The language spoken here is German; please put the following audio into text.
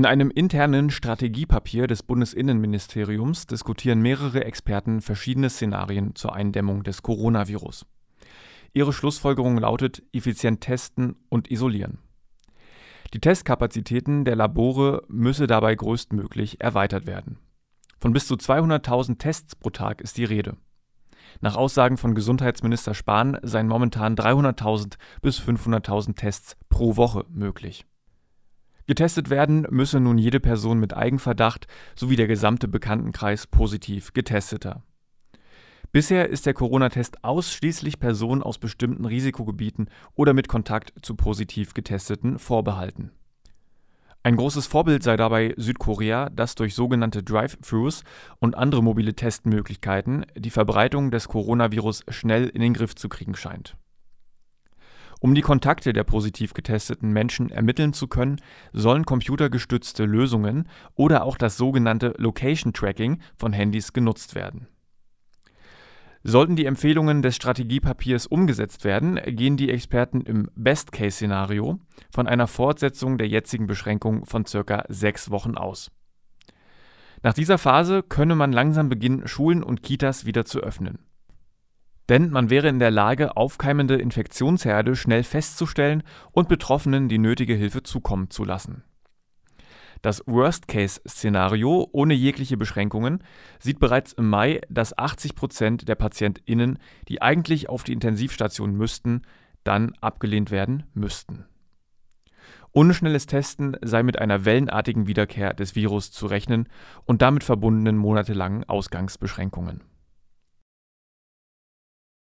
In einem internen Strategiepapier des Bundesinnenministeriums diskutieren mehrere Experten verschiedene Szenarien zur Eindämmung des Coronavirus. Ihre Schlussfolgerung lautet effizient testen und isolieren. Die Testkapazitäten der Labore müsse dabei größtmöglich erweitert werden. Von bis zu 200.000 Tests pro Tag ist die Rede. Nach Aussagen von Gesundheitsminister Spahn seien momentan 300.000 bis 500.000 Tests pro Woche möglich. Getestet werden müsse nun jede Person mit Eigenverdacht sowie der gesamte Bekanntenkreis positiv getesteter. Bisher ist der Corona-Test ausschließlich Personen aus bestimmten Risikogebieten oder mit Kontakt zu positiv Getesteten vorbehalten. Ein großes Vorbild sei dabei Südkorea, das durch sogenannte Drive-Thrus und andere mobile Testmöglichkeiten die Verbreitung des Coronavirus schnell in den Griff zu kriegen scheint. Um die Kontakte der positiv getesteten Menschen ermitteln zu können, sollen computergestützte Lösungen oder auch das sogenannte Location Tracking von Handys genutzt werden. Sollten die Empfehlungen des Strategiepapiers umgesetzt werden, gehen die Experten im Best-Case-Szenario von einer Fortsetzung der jetzigen Beschränkung von circa sechs Wochen aus. Nach dieser Phase könne man langsam beginnen, Schulen und Kitas wieder zu öffnen. Denn man wäre in der Lage, aufkeimende Infektionsherde schnell festzustellen und Betroffenen die nötige Hilfe zukommen zu lassen. Das Worst-Case-Szenario ohne jegliche Beschränkungen sieht bereits im Mai, dass 80 Prozent der PatientInnen, die eigentlich auf die Intensivstation müssten, dann abgelehnt werden müssten. Unschnelles Testen sei mit einer wellenartigen Wiederkehr des Virus zu rechnen und damit verbundenen monatelangen Ausgangsbeschränkungen.